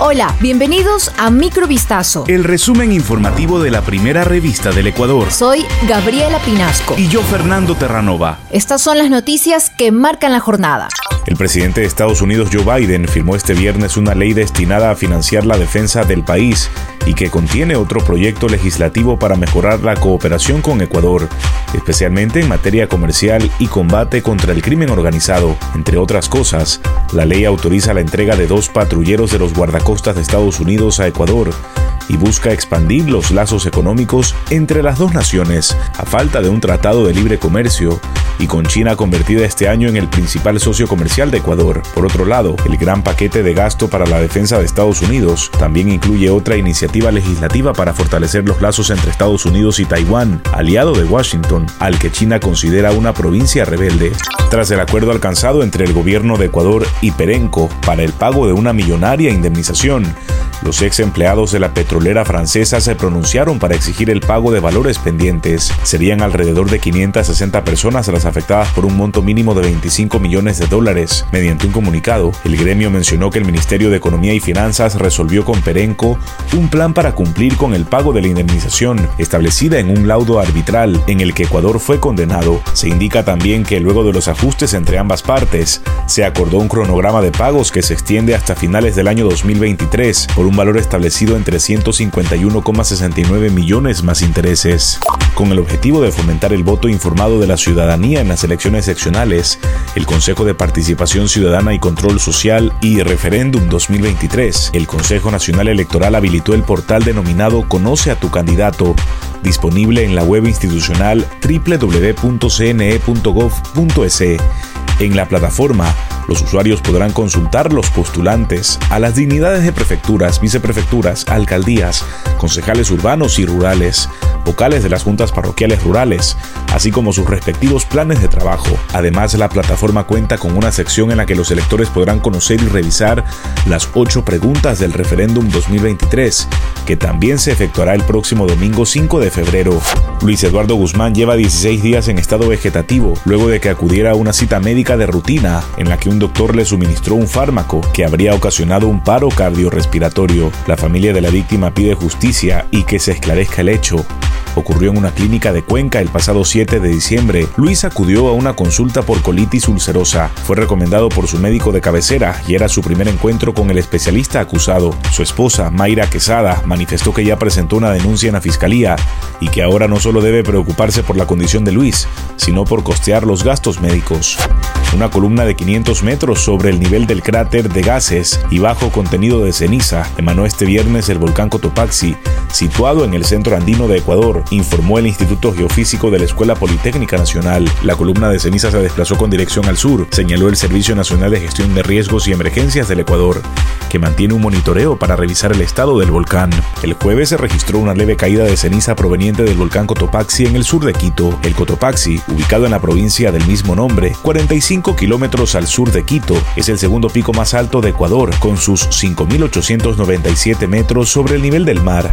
Hola, bienvenidos a Microvistazo. El resumen informativo de la primera revista del Ecuador. Soy Gabriela Pinasco. Y yo, Fernando Terranova. Estas son las noticias que marcan la jornada. El presidente de Estados Unidos, Joe Biden, firmó este viernes una ley destinada a financiar la defensa del país y que contiene otro proyecto legislativo para mejorar la cooperación con Ecuador, especialmente en materia comercial y combate contra el crimen organizado. Entre otras cosas, la ley autoriza la entrega de dos patrulleros de los guardacostas de Estados Unidos a Ecuador y busca expandir los lazos económicos entre las dos naciones a falta de un tratado de libre comercio y con China convertida este año en el principal socio comercial de Ecuador. Por otro lado, el gran paquete de gasto para la defensa de Estados Unidos también incluye otra iniciativa legislativa para fortalecer los lazos entre Estados Unidos y Taiwán, aliado de Washington, al que China considera una provincia rebelde. Tras el acuerdo alcanzado entre el gobierno de Ecuador y Perenco para el pago de una millonaria indemnización, los ex empleados de la petrolera francesa se pronunciaron para exigir el pago de valores pendientes. Serían alrededor de 560 personas las afectadas por un monto mínimo de 25 millones de dólares. Mediante un comunicado, el gremio mencionó que el Ministerio de Economía y Finanzas resolvió con Perenco un plan para cumplir con el pago de la indemnización, establecida en un laudo arbitral en el que Ecuador fue condenado. Se indica también que luego de los ajustes entre ambas partes, se acordó un cronograma de pagos que se extiende hasta finales del año 2023 por un valor establecido en 351,69 millones más intereses. Con el objetivo de fomentar el voto informado de la ciudadanía en las elecciones seccionales, el Consejo de Participación Ciudadana y Control Social y Referéndum 2023, el Consejo Nacional Electoral habilitó el portal denominado Conoce a tu candidato, disponible en la web institucional www.cne.gov.es. En la plataforma, los usuarios podrán consultar los postulantes a las dignidades de prefecturas, viceprefecturas, alcaldías, concejales urbanos y rurales, vocales de las juntas parroquiales rurales, así como sus respectivos planes de trabajo. Además, la plataforma cuenta con una sección en la que los electores podrán conocer y revisar las ocho preguntas del referéndum 2023, que también se efectuará el próximo domingo 5 de febrero. Luis Eduardo Guzmán lleva 16 días en estado vegetativo, luego de que acudiera a una cita médica de rutina en la que un doctor le suministró un fármaco que habría ocasionado un paro cardiorrespiratorio. La familia de la víctima pide justicia y que se esclarezca el hecho ocurrió en una clínica de Cuenca el pasado 7 de diciembre. Luis acudió a una consulta por colitis ulcerosa. Fue recomendado por su médico de cabecera y era su primer encuentro con el especialista acusado. Su esposa, Mayra Quesada, manifestó que ya presentó una denuncia en la fiscalía y que ahora no solo debe preocuparse por la condición de Luis, sino por costear los gastos médicos. Una columna de 500 metros sobre el nivel del cráter de gases y bajo contenido de ceniza emanó este viernes el volcán Cotopaxi, situado en el centro andino de Ecuador, informó el Instituto Geofísico de la Escuela Politécnica Nacional. La columna de ceniza se desplazó con dirección al sur, señaló el Servicio Nacional de Gestión de Riesgos y Emergencias del Ecuador, que mantiene un monitoreo para revisar el estado del volcán. El jueves se registró una leve caída de ceniza proveniente del volcán Cotopaxi en el sur de Quito. El Cotopaxi, ubicado en la provincia del mismo nombre, 45 kilómetros al sur de Quito, es el segundo pico más alto de Ecuador, con sus 5.897 metros sobre el nivel del mar.